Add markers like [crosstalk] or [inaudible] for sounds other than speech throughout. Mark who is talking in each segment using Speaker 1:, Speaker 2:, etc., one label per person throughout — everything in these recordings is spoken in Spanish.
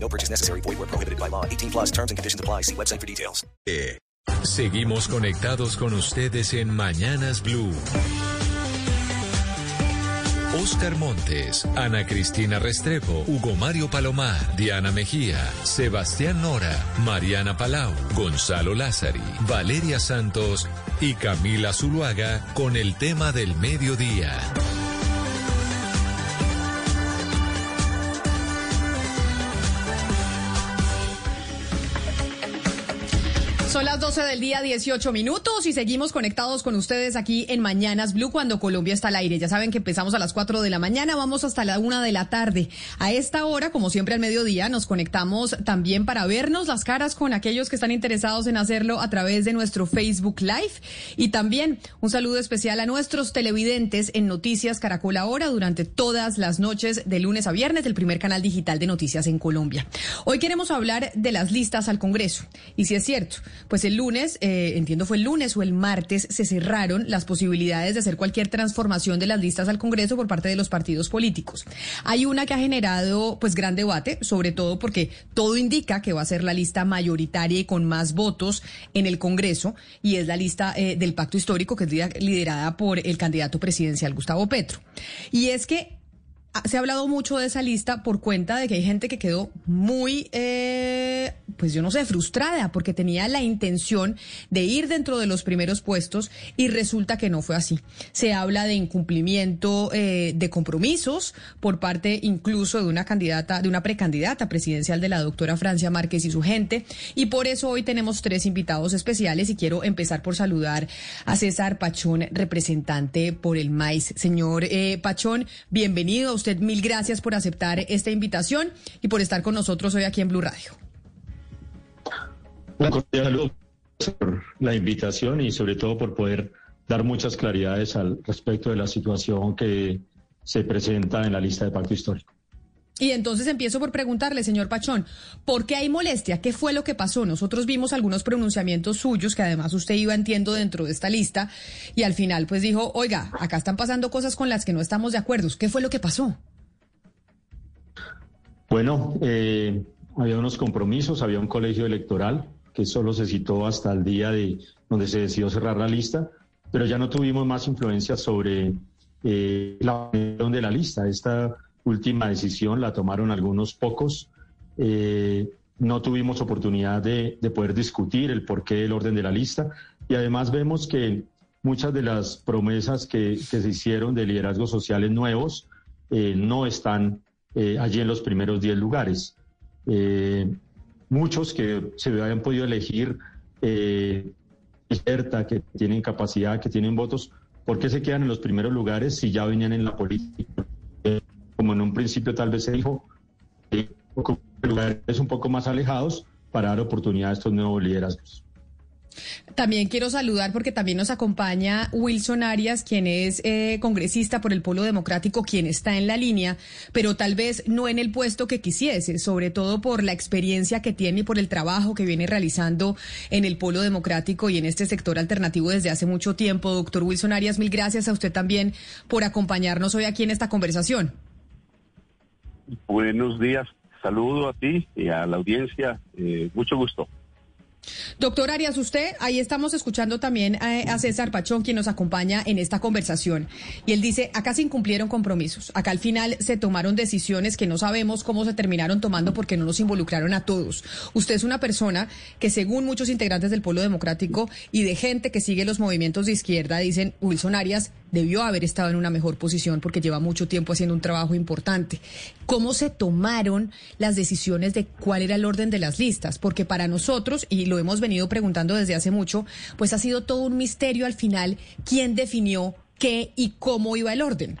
Speaker 1: No purchase necessary. Void where prohibited by law. 18 plus terms and conditions apply. See website for details.
Speaker 2: Seguimos conectados con ustedes en Mañanas Blue. Oscar Montes, Ana Cristina Restrepo, Hugo Mario Palomar, Diana Mejía, Sebastián Nora, Mariana Palau, Gonzalo Lázari, Valeria Santos y Camila Zuluaga con el tema del mediodía.
Speaker 3: Son las 12 del día, 18 minutos y seguimos conectados con ustedes aquí en Mañanas Blue cuando Colombia está al aire. Ya saben que empezamos a las 4 de la mañana, vamos hasta la 1 de la tarde. A esta hora, como siempre al mediodía, nos conectamos también para vernos las caras con aquellos que están interesados en hacerlo a través de nuestro Facebook Live. Y también un saludo especial a nuestros televidentes en Noticias Caracol Ahora durante todas las noches de lunes a viernes del primer canal digital de noticias en Colombia. Hoy queremos hablar de las listas al Congreso. Y si es cierto, pues el lunes, eh, entiendo fue el lunes o el martes, se cerraron las posibilidades de hacer cualquier transformación de las listas al Congreso por parte de los partidos políticos. Hay una que ha generado pues gran debate, sobre todo porque todo indica que va a ser la lista mayoritaria y con más votos en el Congreso, y es la lista eh, del pacto histórico que es liderada por el candidato presidencial Gustavo Petro. Y es que se ha hablado mucho de esa lista por cuenta de que hay gente que quedó muy, eh, pues yo no sé, frustrada porque tenía la intención de ir dentro de los primeros puestos y resulta que no fue así. Se habla de incumplimiento eh, de compromisos por parte incluso de una candidata, de una precandidata presidencial de la doctora Francia Márquez y su gente. Y por eso hoy tenemos tres invitados especiales y quiero empezar por saludar a César Pachón, representante por el MAIS. Señor eh, Pachón, bienvenido usted mil gracias por aceptar esta invitación y por estar con nosotros hoy aquí en Blue Radio.
Speaker 4: Un cordial saludo por la invitación y sobre todo por poder dar muchas claridades al respecto de la situación que se presenta en la lista de pacto histórico.
Speaker 3: Y entonces empiezo por preguntarle, señor Pachón, ¿por qué hay molestia? ¿Qué fue lo que pasó? Nosotros vimos algunos pronunciamientos suyos, que además usted iba, entiendo, dentro de esta lista, y al final pues dijo, oiga, acá están pasando cosas con las que no estamos de acuerdo. ¿Qué fue lo que pasó?
Speaker 4: Bueno, eh, había unos compromisos, había un colegio electoral que solo se citó hasta el día de donde se decidió cerrar la lista, pero ya no tuvimos más influencia sobre eh, la de la lista. Esta última decisión la tomaron algunos pocos. Eh, no tuvimos oportunidad de, poder discutir el porqué del orden de la lista y además vemos que muchas de las promesas que, se hicieron de liderazgos sociales nuevos eh, no están eh, allí en los primeros 10 lugares. muchos que se habían podido elegir cierta, que tienen capacidad, que tienen votos, ¿por qué se quedan en los primeros lugares si ya venían en la política? Como en un principio tal vez se dijo, lugares un poco más alejados para dar oportunidad a estos nuevos liderazgos.
Speaker 3: También quiero saludar porque también nos acompaña Wilson Arias, quien es eh, congresista por el Polo Democrático, quien está en la línea, pero tal vez no en el puesto que quisiese, sobre todo por la experiencia que tiene y por el trabajo que viene realizando en el Polo Democrático y en este sector alternativo desde hace mucho tiempo. Doctor Wilson Arias, mil gracias a usted también por acompañarnos hoy aquí en esta conversación.
Speaker 5: Buenos días, saludo a ti y a la audiencia, eh, mucho gusto.
Speaker 3: Doctor Arias, usted, ahí estamos escuchando también a, César Pachón, quien nos acompaña en esta conversación. Y él dice, acá se incumplieron compromisos, acá al final se tomaron decisiones que no sabemos cómo se terminaron tomando porque no nos involucraron a todos. Usted es una persona que según muchos integrantes del Pueblo Democrático y de gente que sigue los movimientos de izquierda, dicen, Wilson Arias debió haber estado en una mejor posición porque lleva mucho tiempo haciendo un trabajo importante. ¿Cómo se tomaron las decisiones de cuál era el orden de las listas? Porque para nosotros, y lo hemos venido preguntando desde hace mucho, pues ha sido todo un misterio al final quién definió qué y cómo iba el orden.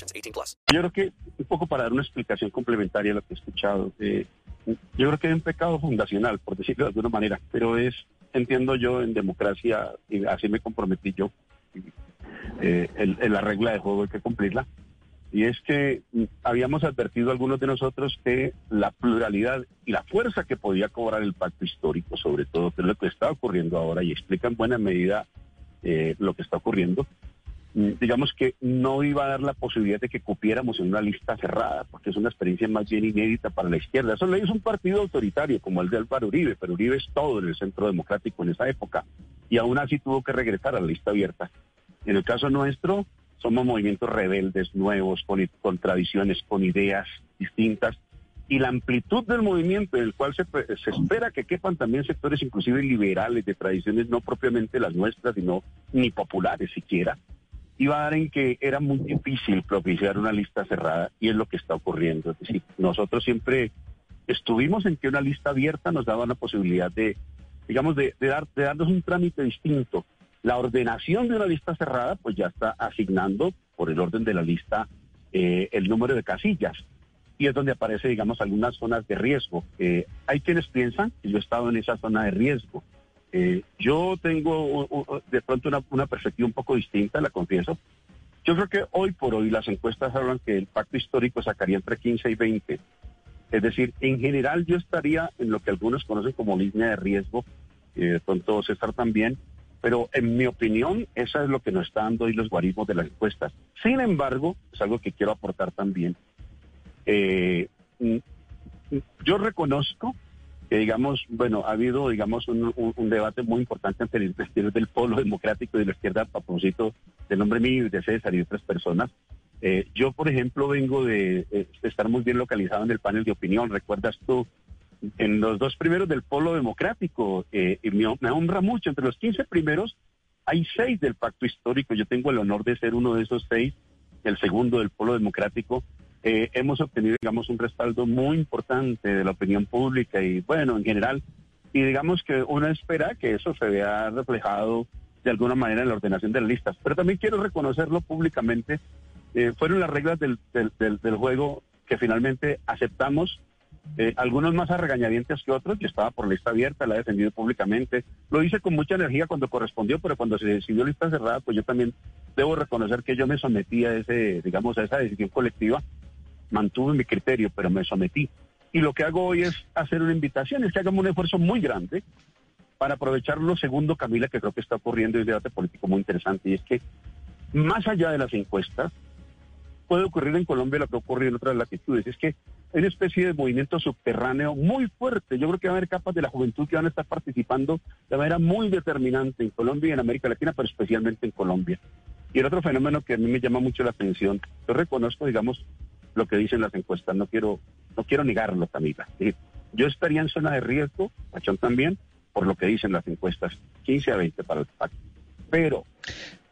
Speaker 1: 18 plus.
Speaker 5: Yo creo que, un poco para dar una explicación complementaria a lo que he escuchado, eh, yo creo que hay un pecado fundacional, por decirlo de alguna manera, pero es, entiendo yo, en democracia, y así me comprometí yo, eh, la regla de juego hay que cumplirla, y es que mm, habíamos advertido algunos de nosotros que la pluralidad y la fuerza que podía cobrar el pacto histórico, sobre todo, que es lo que está ocurriendo ahora, y explica en buena medida eh, lo que está ocurriendo, digamos que no iba a dar la posibilidad de que cupiéramos en una lista cerrada, porque es una experiencia más bien inédita para la izquierda. Eso le hizo un partido autoritario como el de Álvaro Uribe, pero Uribe es todo en el centro democrático en esa época, y aún así tuvo que regresar a la lista abierta. En el caso nuestro, somos movimientos rebeldes, nuevos, con, con tradiciones, con ideas distintas, y la amplitud del movimiento en el cual se, pre- se espera que quepan también sectores inclusive liberales de tradiciones no propiamente las nuestras, sino ni populares siquiera, iba a dar en que era muy difícil propiciar una lista cerrada y es lo que está ocurriendo. Es decir, nosotros siempre estuvimos en que una lista abierta nos daba la posibilidad de, digamos, de, dar, de darnos un trámite distinto. La ordenación de una lista cerrada, pues ya está asignando por el orden de la lista eh, el número de casillas. Y es donde aparece, digamos, algunas zonas de riesgo. Eh, hay quienes piensan que yo he estado en esa zona de riesgo. Eh, yo tengo de pronto una, una perspectiva un poco distinta, la confieso. Yo creo que hoy por hoy las encuestas hablan que el pacto histórico sacaría entre 15 y 20. Es decir, en general yo estaría en lo que algunos conocen como línea de riesgo, eh, de pronto César también, pero en mi opinión esa es lo que nos está dando hoy los guarismos de las encuestas. Sin embargo, es algo que quiero aportar también. Eh, mm, mm, yo reconozco que digamos, bueno, ha habido, digamos, un, debate muy importante entre el vestir del polo democrático y de la izquierda a propósito del nombre mío y de César y de otras personas. Eh, yo, por ejemplo, vengo de, eh, estar muy bien localizado en el panel de opinión. ¿Recuerdas tú? En los dos primeros del polo democrático, eh, y me, me honra mucho, entre los 15 primeros hay seis del pacto histórico. Yo tengo el honor de ser uno de esos seis, el segundo del polo democrático. Eh, hemos obtenido, digamos, un respaldo muy importante de la opinión pública y, bueno, en general, y digamos que uno espera que eso se vea reflejado de alguna manera en la ordenación de las listas. Pero también quiero reconocerlo públicamente. Eh, fueron las reglas del, del, del- del juego que finalmente aceptamos, eh, algunos más a regañadientes que otros. Yo estaba por lista abierta, la he defendido públicamente. Lo hice con mucha energía cuando correspondió, pero cuando se decidió lista cerrada, pues yo también debo reconocer que yo me sometí a ese, digamos, a esa decisión colectiva mantuve mi criterio, pero me sometí. Y lo que hago hoy es hacer una invitación, es que hagamos un esfuerzo muy grande para aprovechar lo segundo, Camila, que creo que está ocurriendo y un debate político muy interesante, y es que más allá de las encuestas, puede ocurrir en Colombia lo que ocurre en otras latitudes, es que hay una especie de movimiento subterráneo muy fuerte. Yo creo que va a haber capas de la juventud que van a estar participando de manera muy determinante en Colombia y en América Latina, pero especialmente en Colombia. Y el otro fenómeno que a mí me llama mucho la atención, yo reconozco, digamos, lo que dicen las encuestas, no quiero, no quiero negarlo, Camila. Yo estaría en zona de riesgo, Pachón también, por lo que dicen las encuestas, 15 a 20 para el pacto. Pero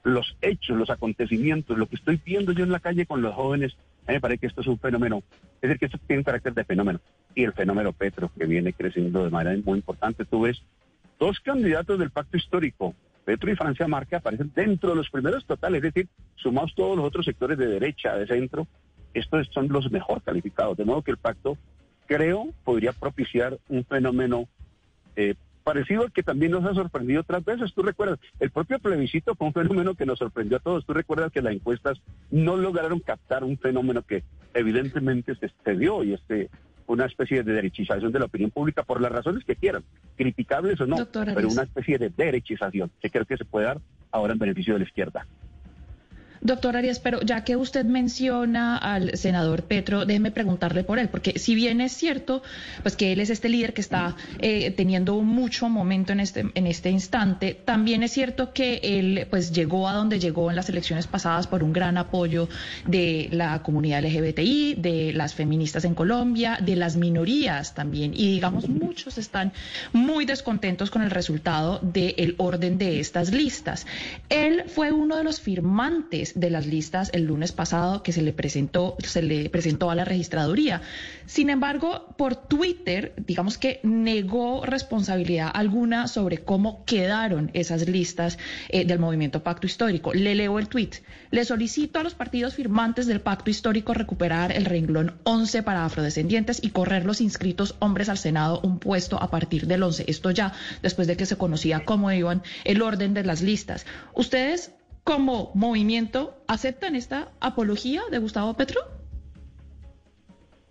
Speaker 5: los hechos, los acontecimientos, lo que estoy viendo yo en la calle con los jóvenes, a mí me parece que esto es un fenómeno, es decir, que esto tiene carácter de fenómeno. Y el fenómeno Petro, que viene creciendo de manera muy importante. Tú ves dos candidatos del pacto histórico, Petro y Francia Márquez, aparecen dentro de los primeros totales, es decir, sumados todos los otros sectores de derecha, de centro, estos son los mejor calificados. De modo que el pacto, creo, podría propiciar un fenómeno eh, parecido al que también nos ha sorprendido otras veces. Tú recuerdas, el propio plebiscito fue un fenómeno que nos sorprendió a todos. Tú recuerdas que las encuestas no lograron captar un fenómeno que evidentemente se, se dio y este una especie de derechización de la opinión pública por las razones que quieran, criticables o no, pero una especie de derechización que creo que se puede dar ahora en beneficio de la izquierda.
Speaker 6: Doctor Arias, pero ya que usted menciona al senador Petro, déjeme preguntarle por él, porque si bien es cierto, pues que él es este líder que está eh, teniendo mucho momento en este, en este instante, también es cierto que él pues llegó a donde llegó en las elecciones pasadas por un gran apoyo de la comunidad LGBTI, de las feministas en Colombia, de las minorías también, y digamos muchos están muy descontentos con el resultado del orden de estas listas. Él fue uno de los firmantes de las listas el lunes pasado que se le presentó, se le presentó a la registraduría. Sin embargo, por Twitter, digamos que negó responsabilidad alguna sobre cómo quedaron esas listas eh, del movimiento Pacto Histórico. Le leo el tuit. Le solicito a los partidos firmantes del Pacto Histórico recuperar el renglón 11 para afrodescendientes y correr los inscritos hombres al Senado un puesto a partir del 11. Esto ya después de que se conocía cómo iban el orden de las listas. ¿Ustedes como movimiento aceptan esta apología de Gustavo Petro?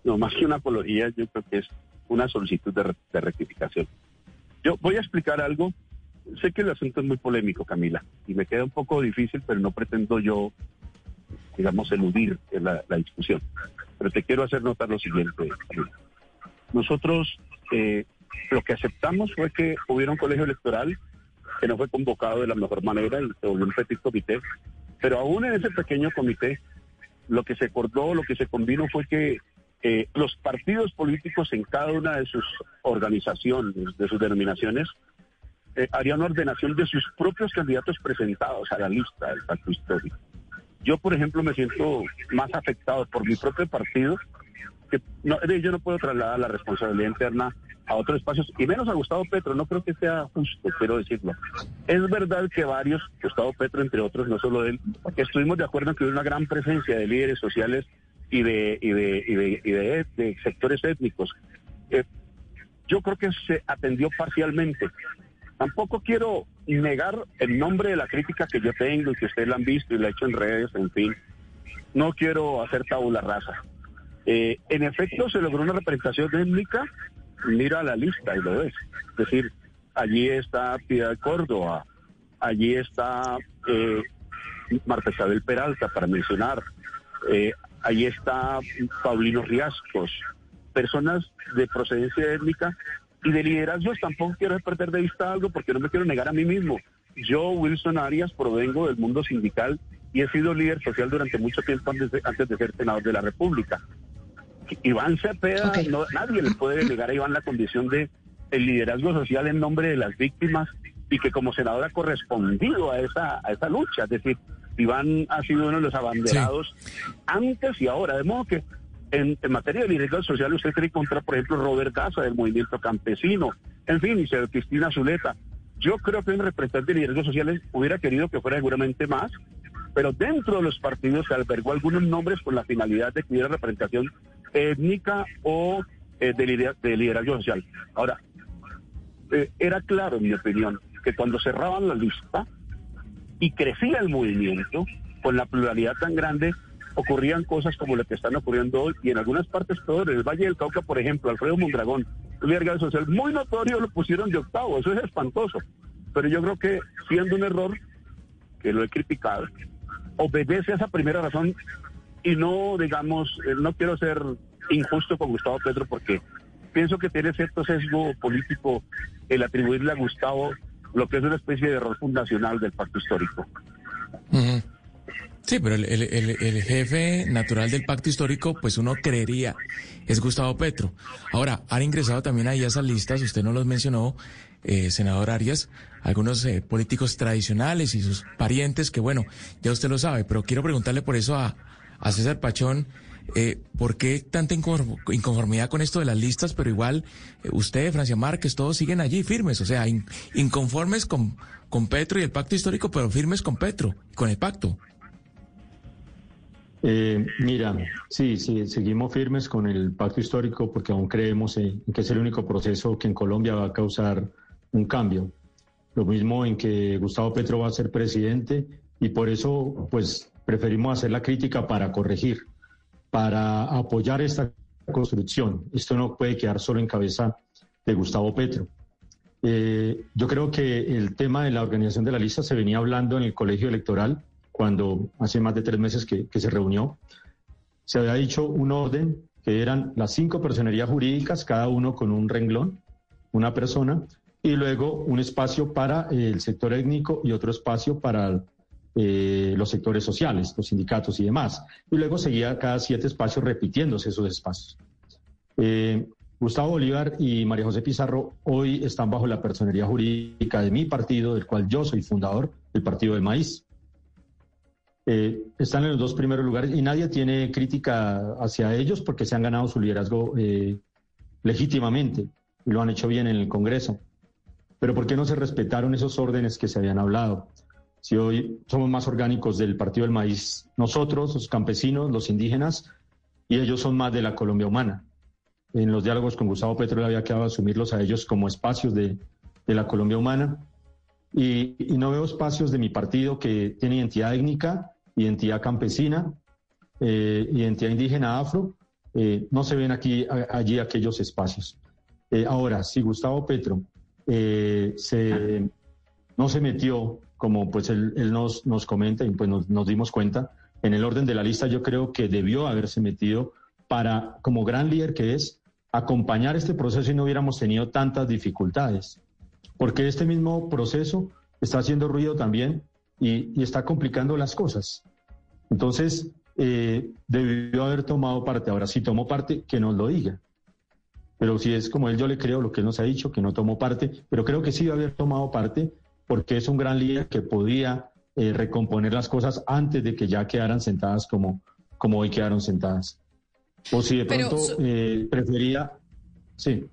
Speaker 5: No, más que una apología, yo creo que es una solicitud de, rectificación. Yo voy a explicar algo. Sé que el asunto es muy polémico, Camila, y me queda un poco difícil, pero no pretendo yo, digamos, eludir la, discusión. Pero te quiero hacer notar lo siguiente, Nosotros eh, lo que aceptamos fue que hubiera un colegio electoral que no fue convocado de la mejor manera se volvió un petit comité. Pero aún en ese pequeño comité, lo que se acordó, lo que se combinó fue que eh, los partidos políticos en cada una de sus organizaciones, de sus denominaciones, eh, harían ordenación de sus propios candidatos presentados a la lista del pacto histórico. Yo, por ejemplo, me siento más afectado por mi propio partido, que no, yo no puedo trasladar la responsabilidad interna a otros espacios, y menos a Gustavo Petro, no creo que sea justo, quiero decirlo. Es verdad que varios, Gustavo Petro entre otros, no solo él, estuvimos de acuerdo en que hubo una gran presencia de líderes sociales y de, y de, y de, y de, sectores étnicos. Eh, yo creo que se atendió parcialmente. Tampoco quiero negar el nombre de la crítica que yo tengo y que ustedes la han visto y la he hecho en redes, en fin. No quiero hacer tabula rasa. Eh, en efecto, se logró una representación étnica mira la lista y lo ves. Es decir, allí está Piedad Córdoba, allí está eh, Marta Isabel Peralta, para mencionar, eh, allí está Paulino Riascos, personas de procedencia étnica y de liderazgos tampoco quiero perder de vista algo porque no me quiero negar a mí mismo. Yo, Wilson Arias, provengo del mundo sindical y he sido líder social durante mucho tiempo antes de, antes de ser senador de la República. Iván Cepeda, nadie le puede negar a Iván la condición de el liderazgo social en nombre de las víctimas y que como senador ha correspondido a esa, a esa lucha. Es decir, Iván ha sido uno de los abanderados antes y ahora. De modo que en, materia de liderazgo social usted que encontrar, por ejemplo, Robert Casa del movimiento campesino, en fin, y Cristina Zuleta. Yo creo que un representante de liderazgo sociales hubiera querido que fuera seguramente más, pero dentro de los partidos se albergó algunos nombres con la finalidad de que hubiera representación étnica o eh, de, liderazgo social. Ahora, eh, era claro, en mi opinión, que cuando cerraban la lista y crecía el movimiento, con la pluralidad tan grande, ocurrían cosas como las que están ocurriendo hoy y en algunas partes peor. En el Valle del Cauca, por ejemplo, Alfredo Mondragón, liderazgo social muy notorio, lo pusieron de octavo. Eso es espantoso. Pero yo creo que siendo un error, que lo he criticado, obedece a esa primera razón y no, digamos, eh, no quiero ser injusto con Gustavo Petro porque pienso que tiene cierto sesgo político el atribuirle a Gustavo lo que es una especie de error fundacional del pacto histórico.
Speaker 7: Sí, pero el, jefe natural del pacto histórico, pues uno creería, es Gustavo Petro. Ahora, han ingresado también ahí a esas listas, usted no los mencionó, eh, senador Arias, algunos eh, políticos tradicionales y sus parientes, que bueno, ya usted lo sabe, pero quiero preguntarle por eso a, a César Pachón, eh, ¿por qué tanta inconformidad con esto de las listas? Pero igual eh, usted, Francia Márquez, todos siguen allí firmes, o sea, inconformes con, con Petro y el pacto histórico, pero firmes con Petro, con el pacto.
Speaker 4: Eh, mira, sí, sí, seguimos firmes con el pacto histórico porque aún creemos en que es el único proceso que en Colombia va a causar un cambio. Lo mismo en que Gustavo Petro va a ser presidente y por eso, pues, preferimos hacer la crítica para corregir, para apoyar esta construcción. Esto no puede quedar solo en cabeza de Gustavo Petro. Eh, yo creo que el tema de la organización de la lista se venía hablando en el colegio electoral cuando hace más de tres meses que, que se reunió, se había dicho un orden que eran las cinco personerías jurídicas, cada uno con un renglón, una persona, y luego un espacio para el sector étnico y otro espacio para eh, los sectores sociales, los sindicatos y demás. Y luego seguía cada siete espacios repitiéndose esos espacios. Eh, Gustavo Bolívar y María José Pizarro hoy están bajo la personería jurídica de mi partido, del cual yo soy fundador, el Partido del Maíz. Eh, están en los dos primeros lugares y nadie tiene crítica hacia ellos porque se han ganado su liderazgo legítimamente y lo han hecho bien en el Congreso. Pero ¿por qué no se respetaron esos órdenes que se habían hablado? Si hoy somos más orgánicos del Partido del Maíz, nosotros, los campesinos, los indígenas, y ellos son más de la Colombia humana. En los diálogos con Gustavo Petro le había quedado asumirlos a ellos como espacios de, la Colombia humana. Y, no veo espacios de mi partido que tiene identidad étnica, identidad campesina, eh, identidad indígena afro. Eh, no se ven aquí, allí aquellos espacios. Eh, ahora, si Gustavo Petro eh, se, no se metió, como pues él, nos, nos, comenta y pues nos, dimos cuenta, en el orden de la lista yo creo que debió haberse metido para, como gran líder que es, acompañar este proceso y no hubiéramos tenido tantas dificultades. Porque este mismo proceso está haciendo ruido también y, está complicando las cosas. Entonces, eh, debió haber tomado parte. Ahora, si tomó parte, que nos lo diga. Pero si es como él, yo le creo lo que él nos ha dicho, que no tomó parte, pero creo que sí debe haber tomado parte porque es un gran líder que podía eh, recomponer las cosas antes de que ya quedaran sentadas como, como hoy quedaron sentadas. O si de pronto eh, prefería, sí.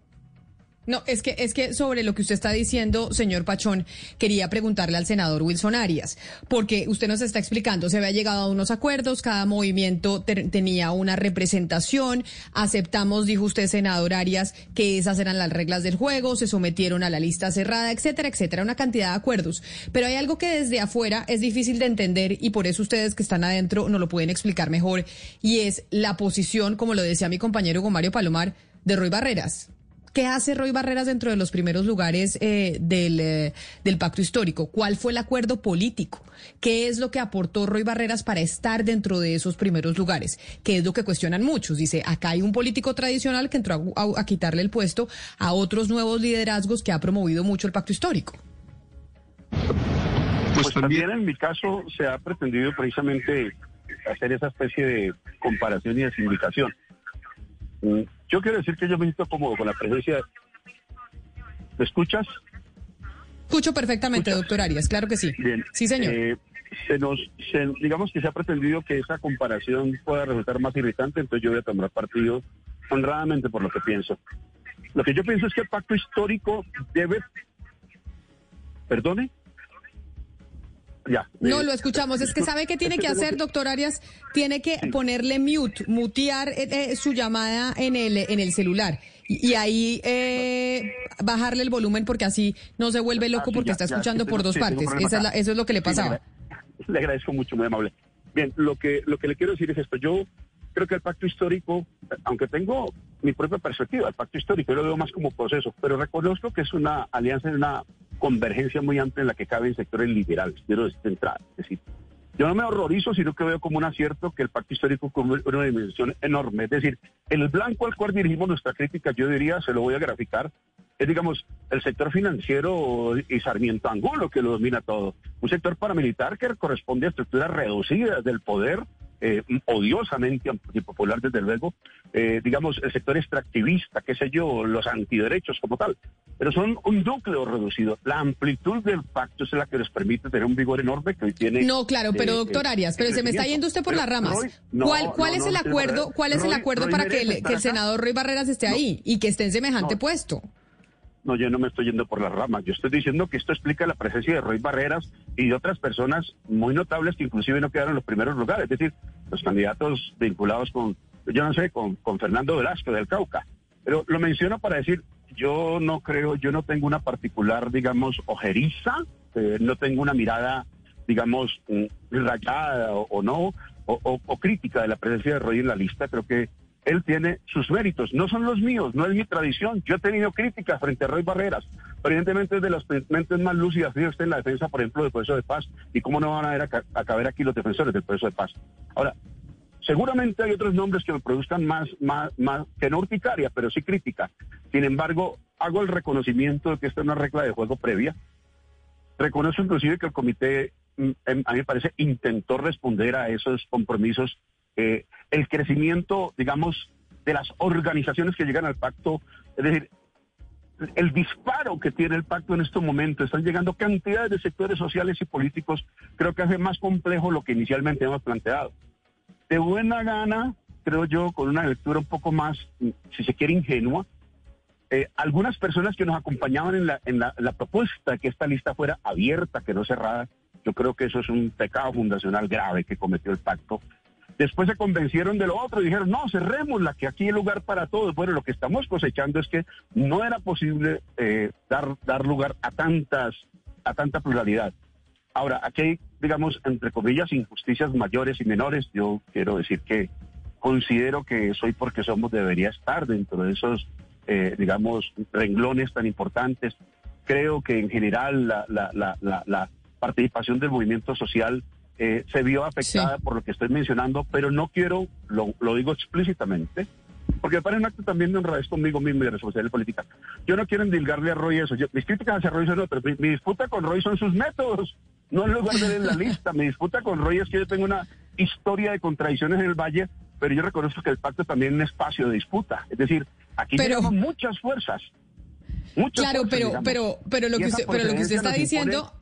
Speaker 3: No, es que, es que sobre lo que usted está diciendo, señor Pachón, quería preguntarle al senador Wilson Arias, porque usted nos está explicando, se había llegado a unos acuerdos, cada movimiento tenía una representación, aceptamos, dijo usted, senador Arias, que esas eran las reglas del juego, se sometieron a la lista cerrada, etcétera, etcétera, una cantidad de acuerdos. Pero hay algo que desde afuera es difícil de entender y por eso ustedes que están adentro no lo pueden explicar mejor, y es la posición, como lo decía mi compañero Hugo Mario Palomar, de Roy Barreras. ¿Qué hace Roy Barreras dentro de los primeros lugares eh, del, eh, del pacto histórico? ¿Cuál fue el acuerdo político? ¿Qué es lo que aportó Roy Barreras para estar dentro de esos primeros lugares? ¿Qué es lo que cuestionan muchos? Dice, acá hay un político tradicional que entró a, quitarle el puesto a otros nuevos liderazgos que ha promovido mucho el pacto histórico.
Speaker 5: Pues también en mi caso se ha pretendido precisamente hacer esa especie de comparación y de significación. Yo quiero decir que yo me siento cómodo con la presencia. ¿Me escuchas?
Speaker 3: Escucho perfectamente, doctor Arias, claro que sí.
Speaker 5: Bien.
Speaker 3: Sí, señor.
Speaker 5: Eh, se nos, digamos que se ha pretendido que esa comparación pueda resultar más irritante, entonces yo voy a tomar partido honradamente por lo que pienso. Lo que yo pienso es que el pacto histórico debe... ¿Perdone?
Speaker 3: No, lo escuchamos. Es que sabe qué tiene que [laughs] hacer, doctor Arias. Tiene que ponerle mute, mutear eh, eh, su llamada en el, en el celular. Y, ahí eh, bajarle el volumen porque así no se vuelve loco porque está escuchando por dos partes. eso es lo que le pasaba.
Speaker 5: Le agradezco mucho, muy amable. Bien, lo que, lo que le quiero decir es esto. Yo creo que el pacto histórico, aunque tengo mi propia perspectiva, el pacto histórico yo lo veo más como proceso, pero reconozco que es una alianza, una convergencia muy amplia en la que caben sectores liberales, quiero decir, entrada. Es decir, yo no me horrorizo, sino que veo como un acierto que el pacto histórico con una dimensión enorme. Es decir, el blanco al cual dirigimos nuestra crítica, yo diría, se lo voy a graficar, es, digamos, el sector financiero y Sarmiento Angulo que lo domina todo. Un sector paramilitar que corresponde a estructuras reducidas del poder, eh, odiosamente antipopular desde luego, eh, digamos, el sector extractivista, qué sé yo, los antiderechos como tal, pero son un núcleo reducido. La amplitud del pacto es la que les permite tener un vigor enorme que hoy tiene.
Speaker 3: No, claro, pero eh, doctor Arias, pero se me está yendo usted por las ramas. ¿Cuál, cuál es el acuerdo, cuál es el acuerdo para que el, que el senador Roy Barreras esté ahí y que esté en semejante puesto?
Speaker 5: No, yo no me estoy yendo por las ramas. Yo estoy diciendo que esto explica la presencia de Roy Barreras y de otras personas muy notables que inclusive no quedaron en los primeros lugares. Es decir, los candidatos vinculados con, yo no sé, con, con Fernando Velasco del Cauca. Pero lo menciono para decir, yo no creo, yo no tengo una particular, digamos, ojeriza, eh, no tengo una mirada, digamos, mm, rayada o, no, o, o, crítica de la presencia de Roy en la lista. Creo que él tiene sus méritos, no son los míos, no es mi tradición. Yo he tenido críticas frente a Roy Barreras, evidentemente es de las mentes más lúcidas, fíjese usted en la defensa, por ejemplo, del proceso de paz, y cómo no van a ver a caber aquí los defensores del proceso de paz. Ahora, seguramente hay otros nombres que me produzcan más, más, más que no urticaria, pero sí crítica. Sin embargo, hago el reconocimiento de que esta es una regla de juego previa. Reconozco inclusive que el comité, mm, em, a mí me parece, intentó responder a esos compromisos. Eh, el crecimiento, digamos, de las organizaciones que llegan al pacto, es decir, el disparo que tiene el pacto en estos momentos, están llegando cantidades de sectores sociales y políticos, creo que hace más complejo lo que inicialmente hemos planteado. De buena gana, creo yo, con una lectura un poco más, si se quiere, ingenua, eh, algunas personas que nos acompañaban en, la, en la, la propuesta que esta lista fuera abierta, que no cerrada, yo creo que eso es un pecado fundacional grave que cometió el pacto. Después se convencieron de lo otro y dijeron, no, cerrémosla, que aquí hay lugar para todos. Bueno, lo que estamos cosechando es que no era posible eh, dar, dar lugar a tantas, a tanta pluralidad. Ahora, aquí hay, digamos, entre comillas, injusticias mayores y menores. Yo quiero decir que considero que soy porque somos debería estar dentro de esos eh, digamos, renglones tan importantes. Creo que en general la, la, la, la participación del movimiento social eh, se vio afectada por lo que estoy mencionando, pero no quiero, lo, lo digo explícitamente, porque parece un acto también de honradez conmigo mismo y de responsabilidad política. Yo no quiero endilgarle a Roy eso. Yo, mis críticas hacia Roy son otras. Mi, mi, disputa con Roy son sus métodos, no en lugar de en la lista. Mi disputa con Roy es que yo tengo una historia de contradicciones en el Valle, pero yo reconozco que el pacto también es un espacio de disputa. Es decir, aquí
Speaker 3: Pero-
Speaker 5: tenemos muchas fuerzas. Muchas
Speaker 3: Claro,
Speaker 5: fuerzas,
Speaker 3: pero,
Speaker 5: digamos.
Speaker 3: pero, pero lo que usted, pero lo que usted
Speaker 5: procedencia
Speaker 3: está
Speaker 5: impone-
Speaker 3: diciendo,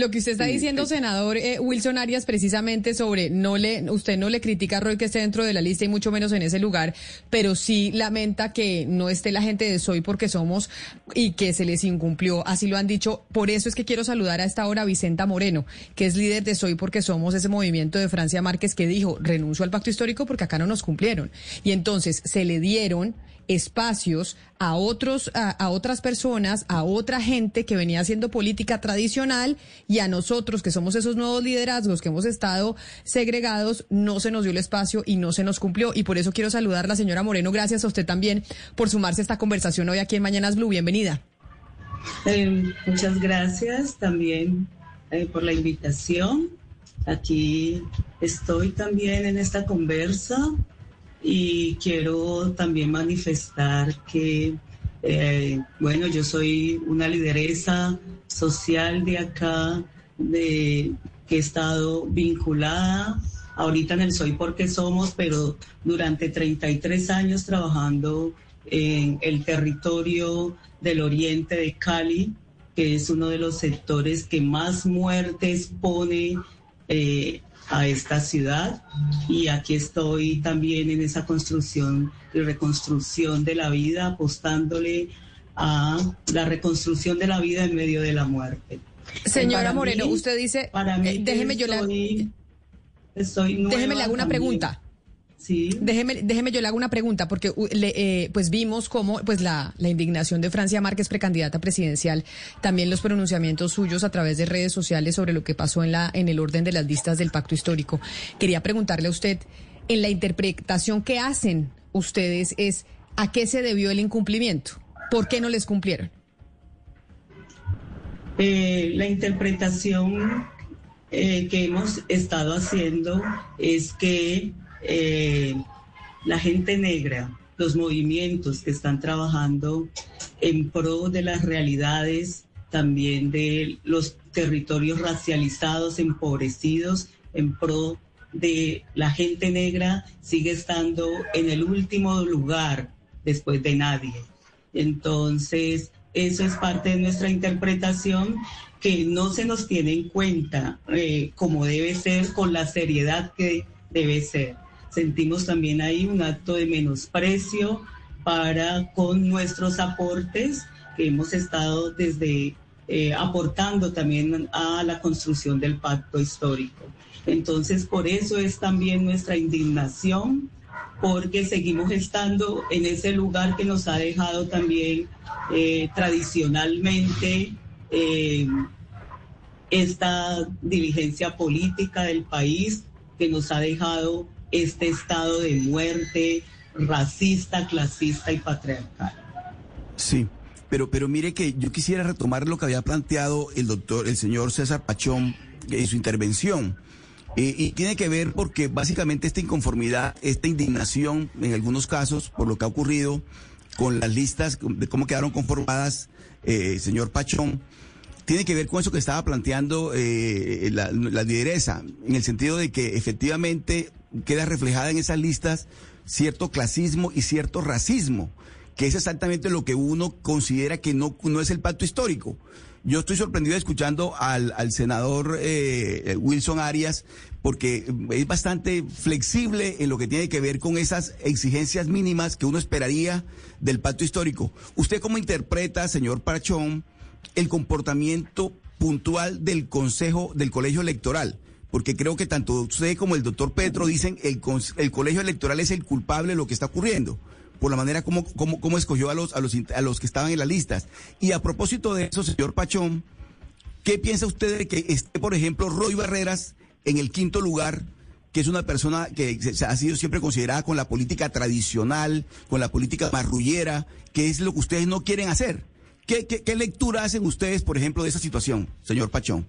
Speaker 3: lo que usted está
Speaker 5: Sí,
Speaker 3: diciendo,
Speaker 5: sí.
Speaker 3: senador eh, Wilson Arias, precisamente sobre no le, usted no le critica a Roy que esté dentro de la lista y mucho menos en ese lugar, pero sí lamenta que no esté la gente de Soy porque somos y que se les incumplió. Así lo han dicho. Por eso es que quiero saludar a esta hora a Vicenta Moreno, que es líder de Soy porque somos ese movimiento de Francia Márquez que dijo renuncio al pacto histórico porque acá no nos cumplieron. Y entonces se le dieron espacios a otros a, a otras personas, a otra gente que venía haciendo política tradicional y a nosotros que somos esos nuevos liderazgos que hemos estado segregados, no se nos dio el espacio y no se nos cumplió y por eso quiero saludar a la señora Moreno, gracias a usted también por sumarse a esta conversación hoy aquí en Mañanas Blue, bienvenida.
Speaker 8: Eh, muchas gracias también eh, por la invitación. Aquí estoy también en esta conversa y quiero también manifestar que, eh, bueno, yo soy una lideresa social de acá, de que he estado vinculada. Ahorita en el Soy Porque Somos, pero durante 33 años trabajando en el territorio del oriente de Cali, que es uno de los sectores que más muertes pone eh, a esta ciudad. Y aquí estoy también en esa construcción y reconstrucción de la vida, apostándole a la reconstrucción de la vida en medio de la muerte.
Speaker 3: Señora Moreno,
Speaker 8: mí-
Speaker 3: usted dice,
Speaker 8: para mí
Speaker 3: eh, déjeme yo la,
Speaker 8: estoy-
Speaker 3: déjeme le hago una
Speaker 8: también.
Speaker 3: pregunta.
Speaker 8: Sí.
Speaker 3: Déjeme, déjeme yo le hago una pregunta, porque uh, le, eh, pues vimos cómo pues la, la indignación de Francia Márquez, precandidata presidencial, también los pronunciamientos suyos a través de redes sociales sobre lo que pasó en la en el orden de las listas del pacto histórico. Quería preguntarle a usted, en la interpretación que hacen ustedes es ¿a qué se debió el incumplimiento? ¿Por qué no les cumplieron?
Speaker 8: Eh, la interpretación eh, que hemos estado haciendo es que eh, la gente negra, los movimientos que están trabajando en pro de las realidades también de los territorios racializados, empobrecidos, en pro de la gente negra, sigue estando en el último lugar después de nadie. Entonces, eso es parte de nuestra interpretación que no se nos tiene en cuenta eh, como debe ser, con la seriedad que debe ser. Sentimos también ahí un acto de menosprecio para con nuestros aportes que hemos estado desde eh, aportando también a la construcción del pacto histórico. Entonces, por eso es también nuestra indignación porque seguimos estando en ese lugar que nos ha dejado también eh, tradicionalmente eh, esta diligencia política del país, que nos ha dejado este estado de muerte racista, clasista y patriarcal.
Speaker 9: Sí. pero, pero mire que yo quisiera retomar lo que había planteado el doctor, el señor César Pachón en su intervención. Eh, y tiene que ver porque básicamente esta inconformidad, esta indignación en algunos casos por lo que ha ocurrido con las listas de cómo quedaron conformadas, eh, señor Pachón, tiene que ver con eso que estaba planteando eh, la, la lideresa, en el sentido de que efectivamente queda reflejada en esas listas cierto clasismo y cierto racismo, que es exactamente lo que uno considera que no, no es el pacto histórico. Yo estoy sorprendido escuchando al, al senador eh, Wilson Arias porque es bastante flexible en lo que tiene que ver con esas exigencias mínimas que uno esperaría del pacto histórico. ¿Usted cómo interpreta, señor Parchón, el comportamiento puntual del Consejo del Colegio Electoral? Porque creo que tanto usted como el doctor Petro dicen el, el Colegio Electoral es el culpable de lo que está ocurriendo por la manera como, como, como escogió a los, a, los, a los que estaban en las listas. Y a propósito de eso, señor Pachón, ¿qué piensa usted de que esté, por ejemplo, Roy Barreras en el quinto lugar? que es una persona que ha sido siempre considerada con la política tradicional, con la política marrullera, que es lo que ustedes no quieren hacer. ¿Qué, qué, qué lectura hacen ustedes, por ejemplo, de esa situación, señor Pachón?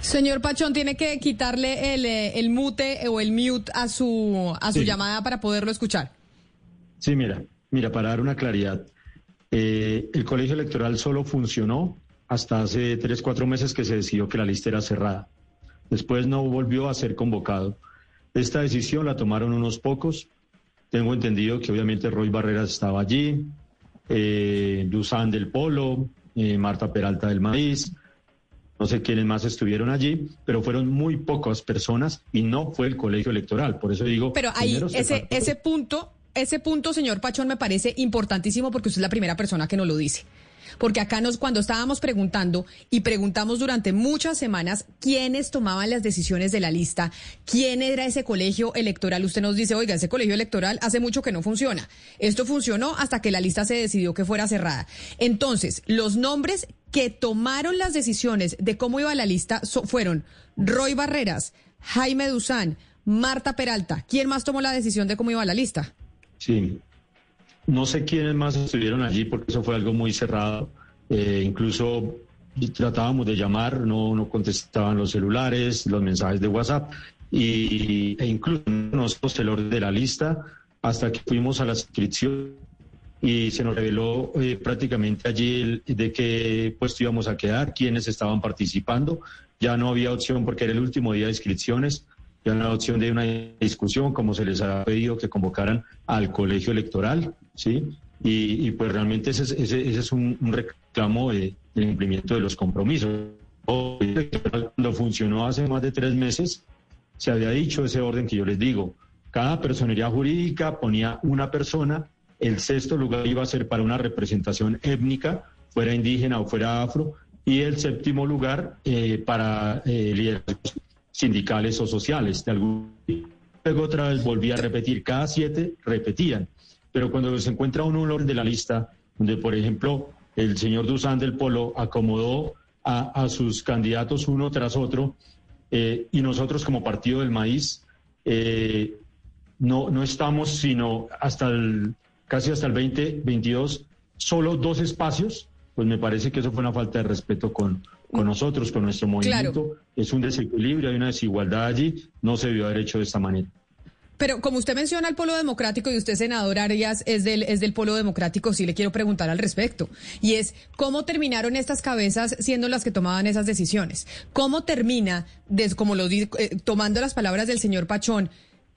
Speaker 3: Señor Pachón, tiene que quitarle el, eh, el mute o el mute a su, a su
Speaker 4: Sí.
Speaker 3: llamada para poderlo escuchar.
Speaker 4: Sí, mira, mira, para dar una claridad, eh, el colegio electoral solo funcionó hasta hace tres, cuatro meses que se decidió que la lista era cerrada. Después no volvió a ser convocado. Esta decisión la tomaron unos pocos. Tengo entendido que obviamente Roy Barreras estaba allí, eh, Dusan del Polo, eh, Marta Peralta del Maíz, no sé quiénes más estuvieron allí, pero fueron muy pocas personas y no fue el colegio electoral. Por eso digo,
Speaker 3: Pero ahí, ese, ese punto, ese punto, señor Pachón, me parece importantísimo porque usted es la primera persona que nos lo dice. Porque acá nos, cuando estábamos preguntando y preguntamos durante muchas semanas quiénes tomaban las decisiones de la lista, quién era ese colegio electoral, usted nos dice, oiga, ese colegio electoral hace mucho que no funciona. Esto funcionó hasta que la lista se decidió que fuera cerrada. Entonces, los nombres que tomaron las decisiones de cómo iba la lista fueron Roy Barreras, Jaime Duzán, Marta Peralta. ¿Quién más tomó la decisión de cómo iba la lista?
Speaker 4: Sí. No sé quiénes más estuvieron allí porque eso fue algo muy cerrado. Eh, incluso tratábamos de llamar, no, no contestaban los celulares, los mensajes de WhatsApp y, e incluso nosotros el orden de la lista hasta que fuimos a la inscripción y se nos reveló eh, prácticamente allí el- de qué puesto íbamos a quedar, quiénes estaban participando. Ya no había opción porque era el último día de inscripciones, ya no había opción de una discusión como se les ha pedido que convocaran al colegio electoral, ¿sí? Y, y pues realmente ese, es- ese, ese es un, un reclamo de- del cumplimiento de los compromisos. Cuando funcionó hace más de tres meses, se había dicho ese orden que yo les digo. Cada personería jurídica ponía una persona, el sexto lugar iba a ser para una representación étnica, fuera indígena o fuera afro, y el séptimo lugar eh, para eh, sindicales o sociales. De algún... Luego otra vez volví a repetir, cada siete repetían, pero cuando se encuentra uno un orden de la lista, donde por ejemplo el señor Dusan del Polo acomodó a, a sus candidatos uno tras otro, eh, y nosotros como Partido del Maíz eh, no, no estamos sino hasta el, casi hasta el 2022, solo dos espacios, pues me parece que eso fue una falta de respeto con, con nosotros, con nuestro movimiento. Es un desequilibrio, hay una desigualdad allí, no se debió haber hecho de esta manera.
Speaker 3: Pero como usted menciona el polo democrático y usted, senador Arias, es del, es del polo democrático, sí le quiero preguntar al respecto. Y es, ¿cómo terminaron estas cabezas siendo las que tomaban esas decisiones? ¿Cómo termina, des- como lo eh, tomando las palabras del señor Pachón,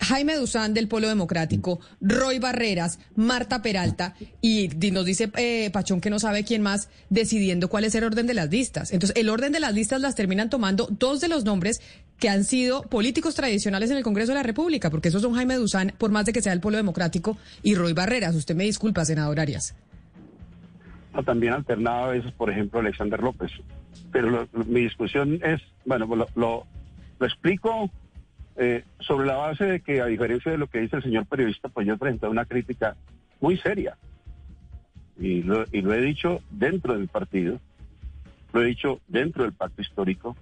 Speaker 3: Jaime Duzán del Polo Democrático, Roy Barreras, Marta Peralta, y nos dice eh, Pachón que no sabe quién más decidiendo cuál es el orden de las listas. Entonces, el orden de las listas las terminan tomando dos de los nombres que han sido políticos tradicionales en el Congreso de la República, porque esos son Jaime Duzán, por más de que sea el Polo Democrático, y Roy Barreras. Usted me disculpa, senador Arias.
Speaker 5: No, también alternaba a veces, por ejemplo, Alexander López. Pero mi discusión es, bueno, lo explico eh, sobre la base de que, a diferencia de lo que dice el señor periodista, pues yo he presentado una crítica muy seria. Y lo, y lo he dicho dentro del partido, lo he dicho dentro del pacto histórico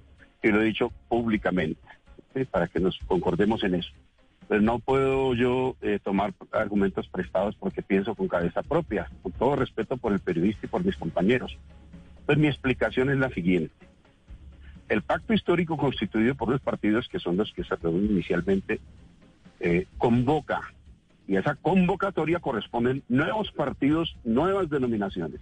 Speaker 5: y lo he dicho públicamente, ¿sí? para que nos concordemos en eso. Pero no puedo yo eh, tomar argumentos prestados porque pienso con cabeza propia, con todo respeto por el periodista y por mis compañeros. Pues mi explicación es la siguiente. El pacto histórico constituido por los partidos, que son los que se reúnen inicialmente, eh, convoca, y a esa convocatoria corresponden nuevos partidos, nuevas denominaciones.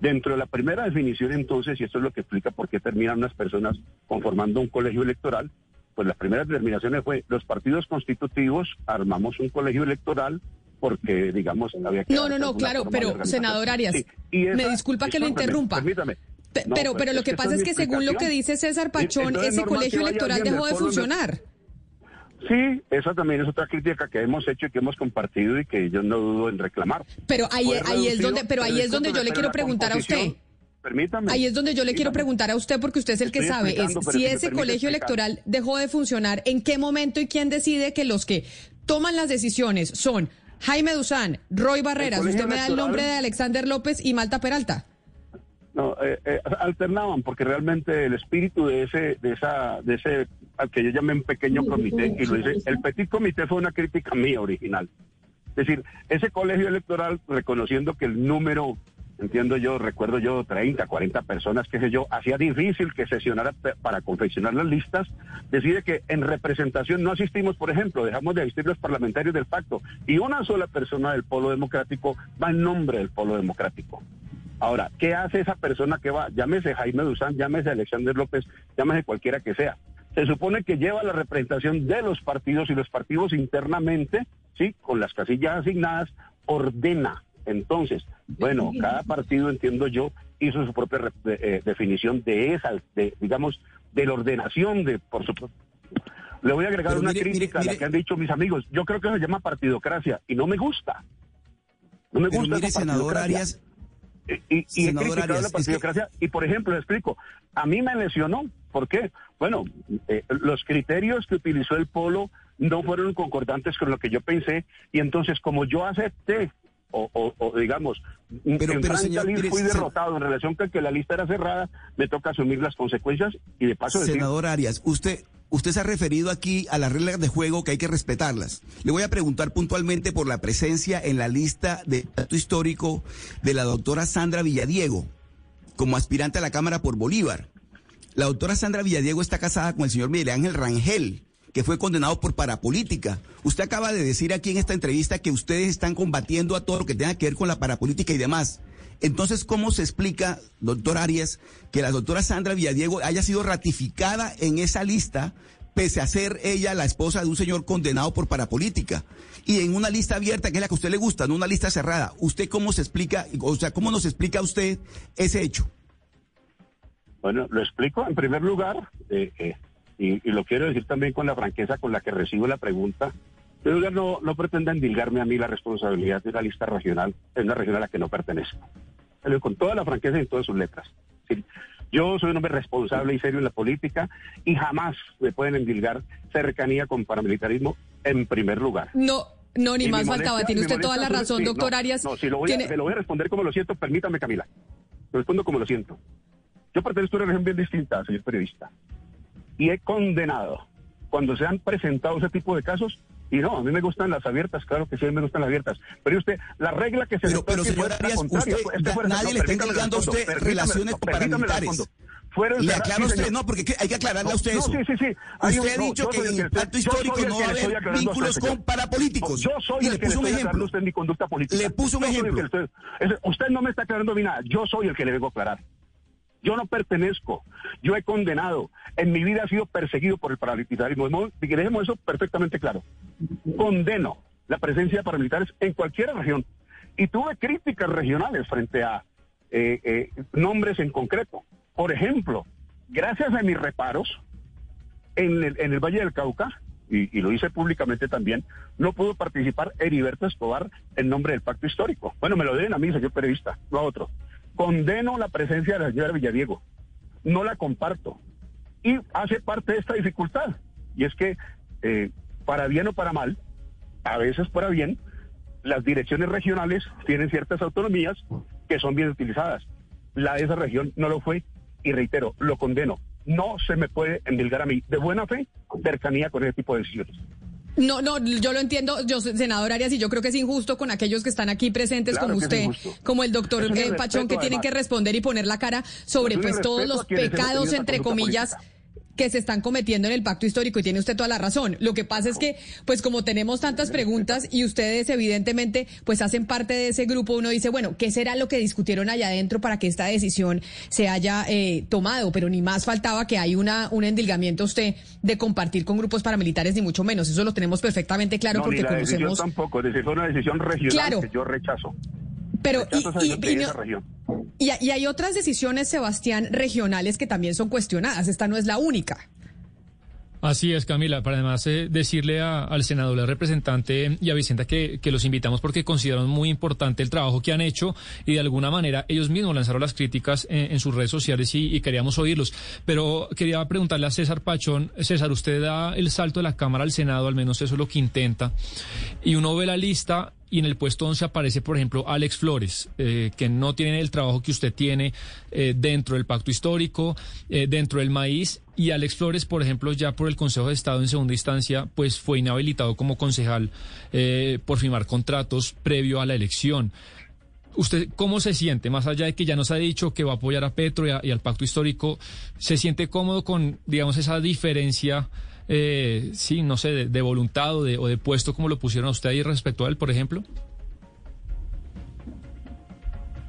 Speaker 5: Dentro de la primera definición, entonces, y esto es lo que explica por qué terminan unas personas conformando un colegio electoral, pues las primeras determinaciones fue los partidos constitutivos, armamos un colegio electoral porque, digamos, había que...
Speaker 3: No, no, no, claro, pero senador Arias,
Speaker 5: Sí, y esa-
Speaker 3: me disculpa que lo interrumpa.
Speaker 5: Permítame. No,
Speaker 3: pero, pero lo que pasa es que según lo que dice César Pachón,
Speaker 5: Entonces,
Speaker 3: ese colegio electoral dejó de funcionar.
Speaker 5: Sí, esa también es otra crítica que hemos hecho y que hemos compartido y que yo no dudo en reclamar.
Speaker 3: Pero ahí, ahí es donde, pero ahí es donde yo le quiero preguntar a usted.
Speaker 5: Permítame.
Speaker 3: Ahí es donde yo le quiero preguntar a usted porque usted es el que sabe, es si ese colegio
Speaker 5: explicar.
Speaker 3: electoral dejó de funcionar, ¿en qué momento y quién decide que los que toman las decisiones son Jaime Duzán, Roy Barreras, usted me da el nombre de Alexander López y Malta Peralta?
Speaker 5: No, eh, eh, alternaban porque realmente el espíritu de ese, de esa, de ese, al que yo llamé un pequeño comité y lo hice, el petit comité fue una crítica mía original. Es decir, ese colegio electoral reconociendo que el número, entiendo yo, recuerdo yo, 30, 40 personas, qué sé yo, hacía difícil que sesionara para confeccionar las listas, decide que en representación no asistimos, por ejemplo, dejamos de asistir los parlamentarios del pacto y una sola persona del polo democrático va en nombre del polo democrático. Ahora, ¿qué hace esa persona que va? Llámese Jaime Duzán, llámese Alexander López, llámese cualquiera que sea. Se supone que lleva la representación de los partidos y los partidos internamente, ¿sí? Con las casillas asignadas, ordena. Entonces, bueno, cada partido, entiendo yo, hizo su propia eh, definición de esa, de, digamos, de la ordenación de, por supuesto. Le voy a agregar
Speaker 9: Pero
Speaker 5: una
Speaker 9: mire,
Speaker 5: crítica
Speaker 9: mire,
Speaker 5: a la que han dicho mis amigos. Yo creo que se llama partidocracia y no me gusta. No me
Speaker 9: Pero
Speaker 5: gusta
Speaker 9: mire, senador. Arias,
Speaker 5: y, y la
Speaker 9: es que-
Speaker 5: partidocracia. Y por ejemplo le explico. A mí me lesionó. ¿por qué? bueno eh, los criterios que utilizó el polo no fueron concordantes con lo que yo pensé. Y entonces como yo acepté o, o- o, digamos en
Speaker 9: pero, señor,
Speaker 5: fui derrotado en relación con que la lista era cerrada me toca asumir las consecuencias y de paso decir
Speaker 9: Senador Arias, usted, usted se ha referido aquí a las reglas de juego que hay que respetarlas. Le voy a preguntar puntualmente por la presencia en la lista de dato histórico de la doctora Sandra Villadiego como aspirante a la Cámara por Bolívar. La doctora Sandra Villadiego está casada con el señor Miguel Ángel Rangel, que fue condenado por parapolítica. Usted acaba de decir aquí en esta entrevista que ustedes están combatiendo a todo lo que tenga que ver con la parapolítica y demás. Entonces, ¿cómo se explica, doctor Arias, que la doctora Sandra Villadiego haya sido ratificada en esa lista, pese a ser ella la esposa de un señor condenado por parapolítica? Y en una lista abierta, que es la que a usted le gusta, no una lista cerrada. ¿Usted cómo se explica, o sea, cómo nos explica usted ese hecho?
Speaker 5: Bueno, lo explico en primer lugar, eh, eh, y, y lo quiero decir también con la franqueza con la que recibo la pregunta. Lugar, no, no pretenda endilgarme a mí la responsabilidad de una lista regional, es una región a la que no pertenezco. Pero con toda la franqueza y en todas sus letras. Sí, Yo soy un hombre responsable y serio en la política y jamás me pueden endilgar cercanía con paramilitarismo en primer lugar.
Speaker 3: No, no, ni
Speaker 5: Y
Speaker 3: más
Speaker 5: molestia-
Speaker 3: faltaba. Tiene usted toda la razón,
Speaker 5: sí,
Speaker 3: doctor
Speaker 5: no,
Speaker 3: Arias.
Speaker 5: No, si lo voy,
Speaker 3: Tiene-
Speaker 5: a, lo voy a responder como lo siento, permítame, Camila. Lo respondo como lo siento. Yo pertenezco a una región bien distinta, señor periodista. Y he condenado cuando se han presentado ese tipo de casos. Y no, a mí me gustan las abiertas, claro que sí, a mí me gustan las abiertas. Pero usted, la regla que se
Speaker 9: Pero,
Speaker 5: aceptó
Speaker 9: pero señor
Speaker 5: fuera
Speaker 9: Arias, usted,
Speaker 5: este fuera-
Speaker 9: nadie
Speaker 5: no,
Speaker 9: le está indicando a usted relaciones
Speaker 5: no,
Speaker 9: paramilitares.
Speaker 5: Fueron
Speaker 9: Le aclaro a
Speaker 5: sí,
Speaker 9: usted, no, porque que- hay que aclararle a usted
Speaker 5: No,
Speaker 9: eso.
Speaker 5: sí, sí, sí. Hay
Speaker 9: Usted
Speaker 5: un-
Speaker 9: ha
Speaker 5: no,
Speaker 9: dicho que en el pacto histórico no va a
Speaker 5: le
Speaker 9: haber vínculos con parapolíticos.
Speaker 5: Yo soy
Speaker 9: y
Speaker 5: el
Speaker 9: le
Speaker 5: que
Speaker 9: puso un
Speaker 5: le aclarando
Speaker 9: ejemplo.
Speaker 5: usted mi conducta política.
Speaker 9: Le puso un
Speaker 5: Yo
Speaker 9: ejemplo.
Speaker 5: le usted no me está aclarando a mí nada. Yo soy el que le vengo a aclarar. Yo no pertenezco. Yo he condenado. En mi vida he sido perseguido por el paramilitarismo. Dejemos eso perfectamente claro. Condeno la presencia de paramilitares en cualquier región. Y tuve críticas regionales frente a eh, eh, nombres en concreto. Por ejemplo, gracias a mis reparos, en el, en el Valle del Cauca, y, y lo hice públicamente también, no pudo participar Heriberto Escobar en nombre del pacto histórico. Bueno, me lo deben a mí, señor periodista, no a otro. Condeno la presencia de la señora Villadiego. No la comparto. Y hace parte de esta dificultad. Y es que, eh, para bien o para mal, a veces para bien, las direcciones regionales tienen ciertas autonomías que son bien utilizadas. La de esa región no lo fue y reitero, lo condeno. No se me puede endilgar a mí de buena fe cercanía con ese tipo de decisiones.
Speaker 3: No, no, yo lo entiendo, yo, senador Arias, y yo creo que es injusto con aquellos que están aquí presentes
Speaker 5: Claro
Speaker 3: como usted, como el doctor eh, Pachón, que tienen
Speaker 5: además.
Speaker 3: que responder y poner la cara sobre pues todos los pecados, entre comillas, que se están cometiendo en el pacto histórico y tiene usted toda la razón. Lo que pasa es que, pues como tenemos tantas preguntas y ustedes evidentemente pues hacen parte de ese grupo, uno dice, bueno, ¿qué será lo que discutieron allá adentro para que esta decisión se haya eh, tomado? Pero ni más faltaba que hay una, un endilgamiento usted de compartir con grupos paramilitares, ni mucho menos. Eso lo tenemos perfectamente claro
Speaker 5: no,
Speaker 3: porque
Speaker 5: ni la decisión
Speaker 3: conocemos...
Speaker 5: tampoco, es decir, fue una decisión regional
Speaker 3: Claro.
Speaker 5: que yo rechazo.
Speaker 3: Pero, y,
Speaker 5: Rechazo
Speaker 3: y-
Speaker 5: decisión de
Speaker 3: y no-
Speaker 5: esa región.
Speaker 3: Y- hay otras decisiones, Sebastián, regionales que también son cuestionadas. Esta no es la única.
Speaker 10: Así es, Camila. Para además eh, decirle al senador, al representante y a Vicenta que, los invitamos porque consideran muy importante el trabajo que han hecho y de alguna manera ellos mismos lanzaron las críticas en, en sus redes sociales y, y queríamos oírlos. Pero quería preguntarle a César Pachón, César, usted da el salto de la Cámara al Senado, al menos eso es lo que intenta, y uno ve la lista y en el puesto 11 aparece, por ejemplo, Alex Flores, eh, que no tiene el trabajo que usted tiene eh, dentro del pacto histórico, eh, dentro del maíz. Y Alex Flores, por ejemplo, ya por el Consejo de Estado en segunda instancia, pues fue inhabilitado como concejal por firmar contratos previo a la elección. ¿Usted cómo se siente? Más allá de que ya nos ha dicho que va a apoyar a Petro y al pacto histórico, ¿se siente cómodo con, digamos, esa diferencia, eh, sí, no sé, de, voluntad o de, o de puesto como lo pusieron a usted ahí respecto a él, por ejemplo?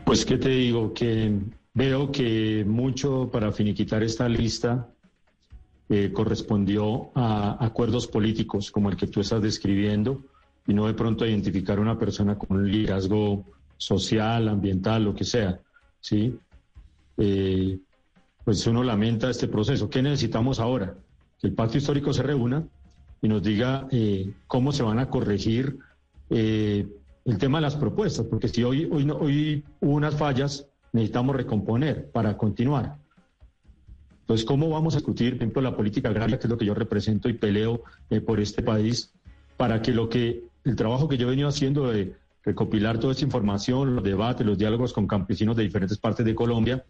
Speaker 4: Pues, ¿qué te digo? Que veo que mucho para finiquitar esta lista eh, correspondió a acuerdos políticos como el que tú estás describiendo y no de pronto identificar a una persona con un liderazgo social, ambiental, lo que sea, ¿sí? Eh, pues uno lamenta este proceso. ¿Qué necesitamos ahora? Que el pacto histórico se reúna y nos diga eh, cómo se van a corregir eh, el tema de las propuestas, porque si hoy, hoy, no- hoy hubo unas fallas, necesitamos recomponer para continuar. Entonces, ¿cómo vamos a discutir, por ejemplo, la política agraria, que es lo que yo represento y peleo eh, por este país, para que lo que el trabajo que yo he venido haciendo de recopilar toda esta información, los debates, los diálogos con campesinos de diferentes partes de Colombia,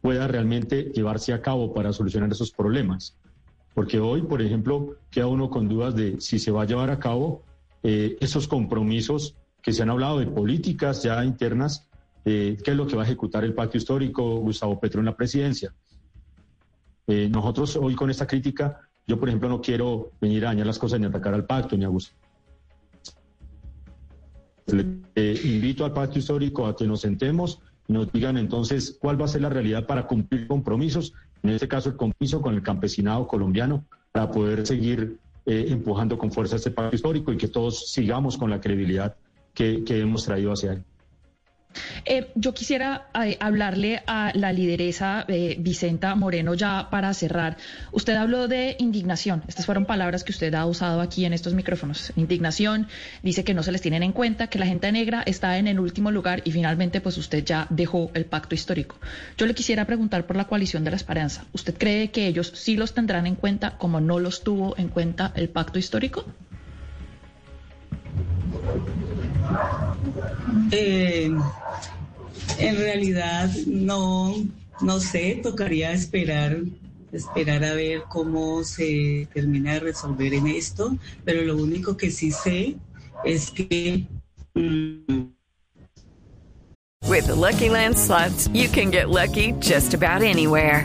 Speaker 4: pueda realmente llevarse a cabo para solucionar esos problemas? Porque hoy, por ejemplo, queda uno con dudas de si se va a llevar a cabo eh, esos compromisos que se han hablado de políticas ya internas, eh, qué es lo que va a ejecutar el pacto histórico Gustavo Petro en la presidencia. Eh, nosotros hoy con esta crítica, yo por ejemplo no quiero venir a dañar las cosas ni atacar al pacto ni a Gustavo. Le eh, invito al pacto histórico a que nos sentemos y nos digan entonces cuál va a ser la realidad para cumplir compromisos, en este caso el compromiso con el campesinado colombiano, para poder seguir eh, empujando con fuerza este pacto histórico y que todos sigamos con la credibilidad que, que hemos traído hacia él.
Speaker 6: Eh, yo quisiera eh, hablarle a la lideresa eh, Vicenta Moreno ya para cerrar. Usted habló de indignación. Estas fueron palabras que usted ha usado aquí en estos micrófonos. Indignación, dice que no se les tienen en cuenta, que la gente negra está en el último lugar y finalmente pues usted ya dejó el pacto histórico. Yo le quisiera preguntar por la coalición de la esperanza. ¿Usted cree que ellos sí los tendrán en cuenta como no los tuvo en cuenta el pacto histórico?
Speaker 8: Eh, en realidad no, no sé, tocaría esperar, esperar a ver cómo se termina de resolver en esto, pero lo único que sí sé es que mm,
Speaker 11: With the Lucky Land slots, you can get lucky just about anywhere.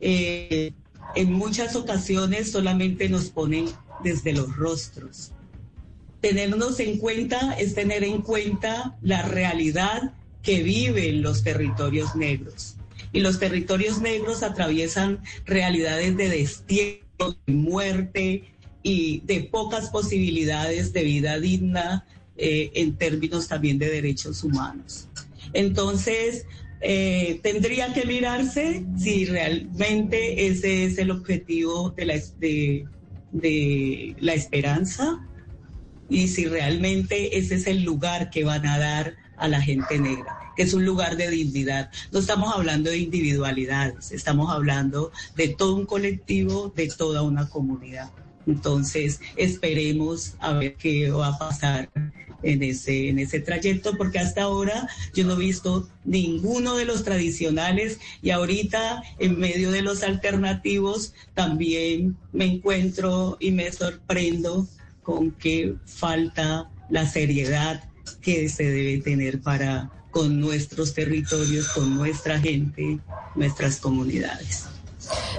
Speaker 8: eh, en muchas ocasiones solamente nos ponen desde los rostros. Tenernos en cuenta es tener en cuenta la realidad que viven los territorios negros. Y los territorios negros atraviesan realidades de destierro, de muerte y de pocas posibilidades de vida digna eh, en términos también de derechos humanos. Entonces, eh, tendría que mirarse si realmente ese es el objetivo de la, de, de la esperanza y si realmente ese es el lugar que van a dar a la gente negra, que es un lugar de dignidad. No estamos hablando de individualidades, estamos hablando de todo un colectivo, de toda una comunidad. Entonces, esperemos a ver qué va a pasar en ese, en ese trayecto, porque hasta ahora yo no he visto ninguno de los tradicionales y ahorita en medio de los alternativos también me encuentro y me sorprendo con que falta la seriedad que se debe tener para con nuestros territorios, con nuestra gente, nuestras comunidades.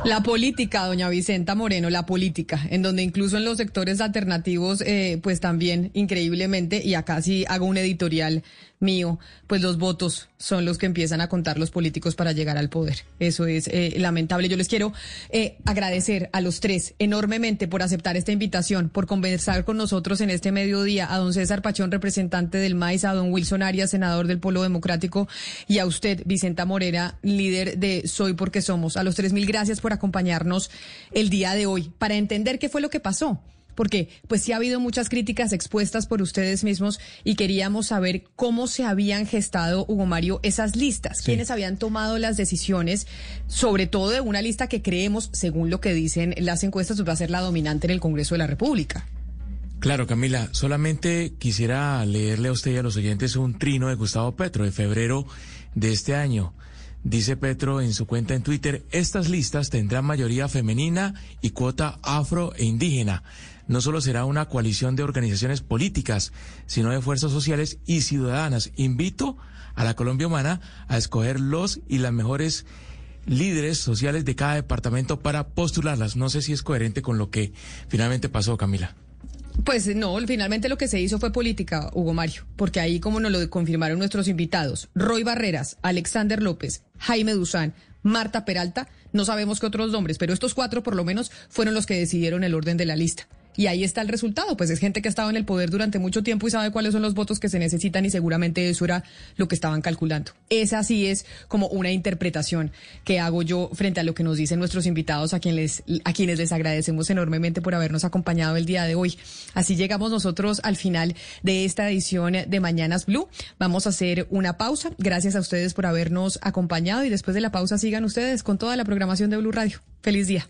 Speaker 3: La política, doña Vicenta Moreno, la política, en donde incluso en los sectores alternativos, eh, pues también increíblemente, y acá sí hago un editorial mío, pues los votos son los que empiezan a contar los políticos para llegar al poder. Eso es eh, lamentable. Yo les quiero eh, agradecer a los tres enormemente por aceptar esta invitación, por conversar con nosotros en este mediodía, a don César Pachón, representante del MAIS, a don Wilson Arias, senador del Polo Democrático, y a usted, Vicenta Morera, líder de Soy Porque Somos. A los tres mil gracias por acompañarnos el día de hoy para entender qué fue lo que pasó porque pues sí ha habido muchas críticas expuestas por ustedes mismos y queríamos saber cómo se habían gestado, Hugo Mario, esas listas, quiénes habían tomado las decisiones, sobre todo de una lista que creemos, según lo que dicen las encuestas, pues, va a ser la dominante en el Congreso de la República.
Speaker 7: Claro, Camila, solamente quisiera leerle a usted y a los oyentes un trino de Gustavo Petro de febrero de este año. Dice Petro en su cuenta en Twitter, estas listas tendrán mayoría femenina y cuota afro e indígena no solo será una coalición de organizaciones políticas, sino de fuerzas sociales y ciudadanas. Invito a la Colombia Humana a escoger los y las mejores líderes sociales de cada departamento para postularlas. No sé si es coherente con lo que finalmente pasó, Camila.
Speaker 3: Pues no, finalmente lo que se hizo fue política, Hugo Mario, porque ahí como nos lo confirmaron nuestros invitados, Roy Barreras, Alexander López, Jaime Duzán, Marta Peralta, no sabemos qué otros nombres, pero estos cuatro por lo menos fueron los que decidieron el orden de la lista. Y ahí está el resultado, pues es gente que ha estado en el poder durante mucho tiempo y sabe cuáles son los votos que se necesitan y seguramente eso era lo que estaban calculando. Esa sí es como una interpretación que hago yo frente a lo que nos dicen nuestros invitados a quienes, a quienes les agradecemos enormemente por habernos acompañado el día de hoy. Así llegamos nosotros al final de esta edición de Mañanas Blue. Vamos a hacer una pausa. Gracias a ustedes por habernos acompañado y después de la pausa sigan ustedes con toda la programación de Blue Radio. Feliz día.